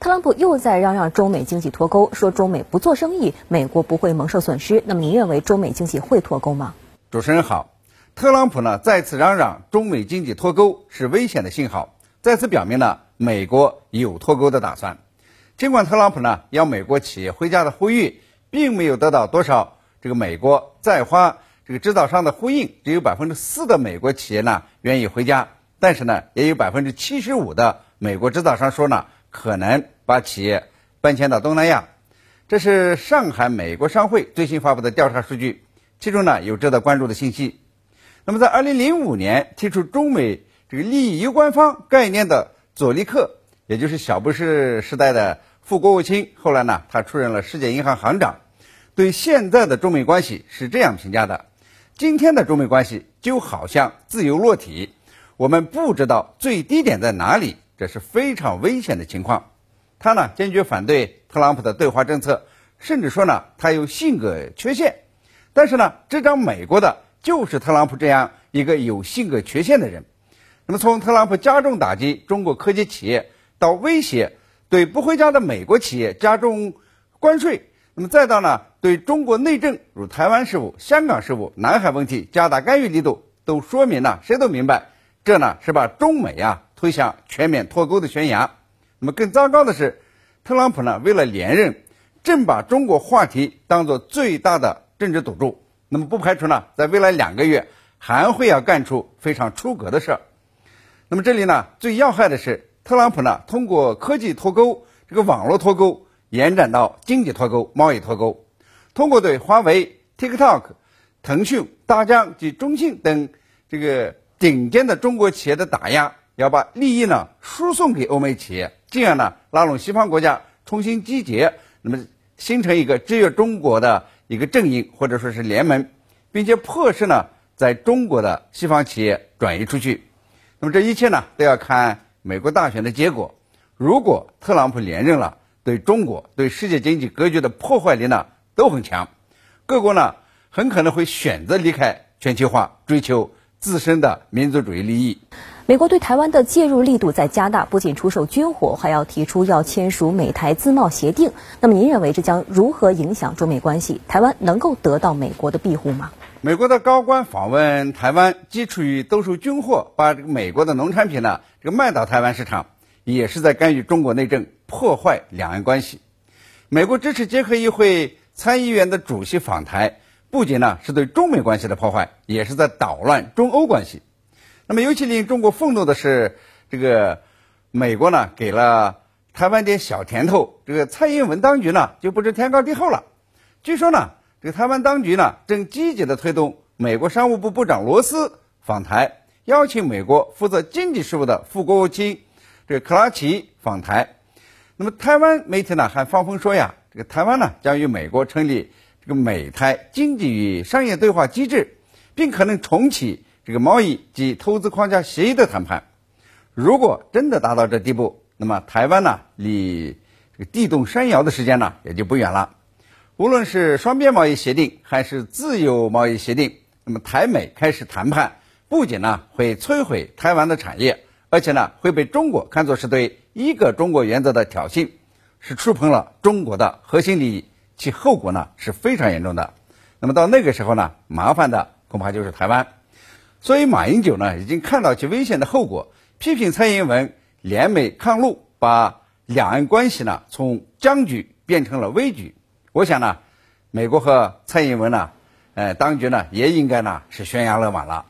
特朗普又在嚷嚷中美经济脱钩，说中美不做生意，美国不会蒙受损失。那么您认为中美经济会脱钩吗？主持人好，特朗普呢再次嚷嚷中美经济脱钩是危险的信号，再次表明了美国有脱钩的打算。尽管特朗普呢要美国企业回家的呼吁，并没有得到多少这个美国在华这个制造商的呼应，只有百分之四的美国企业呢愿意回家，但是呢也有百分之七十五的美国制造商说呢可能把企业搬迁到东南亚。这是上海美国商会最新发布的调查数据，其中呢有值得关注的信息。那么在二零零五年提出中美这个利益攸关方概念的佐利克，也就是小布什时代的。副国务卿后来呢，他出任了世界银行行长，对现在的中美关系是这样评价的：今天的中美关系就好像自由落体，我们不知道最低点在哪里，这是非常危险的情况。他呢坚决反对特朗普的对华政策，甚至说呢他有性格缺陷。但是呢，执掌美国的就是特朗普这样一个有性格缺陷的人。那么从特朗普加重打击中国科技企业到威胁。对不回家的美国企业加重关税，那么再到呢，对中国内政如台湾事务、香港事务、南海问题加大干预力度，都说明了谁都明白，这呢是把中美啊推向全面脱钩的悬崖。那么更糟糕的是，特朗普呢为了连任，正把中国话题当做最大的政治赌注。那么不排除呢，在未来两个月还会要干出非常出格的事儿。那么这里呢，最要害的是。特朗普呢，通过科技脱钩、这个网络脱钩，延展到经济脱钩、贸易脱钩。通过对华为、TikTok、腾讯、大疆及中兴等这个顶尖的中国企业的打压，要把利益呢输送给欧美企业，进而呢拉拢西方国家重新集结，那么形成一个制约中国的一个阵营或者说是联盟，并且迫使呢在中国的西方企业转移出去。那么这一切呢都要看。美国大选的结果，如果特朗普连任了，对中国、对世界经济格局的破坏力呢都很强，各国呢很可能会选择离开全球化，追求自身的民族主义利益。美国对台湾的介入力度在加大，不仅出售军火，还要提出要签署美台自贸协定。那么您认为这将如何影响中美关系？台湾能够得到美国的庇护吗？美国的高官访问台湾，基础于兜售军货，把这个美国的农产品呢，这个卖到台湾市场，也是在干预中国内政，破坏两岸关系。美国支持捷克议会参议员的主席访台，不仅呢是对中美关系的破坏，也是在捣乱中欧关系。那么，尤其令中国愤怒的是，这个美国呢给了台湾点小甜头，这个蔡英文当局呢就不知天高地厚了。据说呢。这个台湾当局呢，正积极的推动美国商务部部长罗斯访台，邀请美国负责经济事务的副国务卿这个克拉奇访台。那么台湾媒体呢还放风说呀，这个台湾呢将与美国成立美台经济与商业对话机制，并可能重启这个贸易及投资框架协议的谈判。如果真的达到这地步，那么台湾呢离这个地动山摇的时间呢也就不远了。无论是双边贸易协定还是自由贸易协定，那么台美开始谈判，不仅呢会摧毁台湾的产业，而且呢会被中国看作是对一个中国原则的挑衅，是触碰了中国的核心利益，其后果呢是非常严重的。那么到那个时候呢，麻烦的恐怕就是台湾。所以马英九呢已经看到其危险的后果，批评蔡英文联美抗陆，把两岸关系呢从僵局变成了危局。我想呢，美国和蔡英文呢，呃，当局呢也应该呢是悬崖勒马了。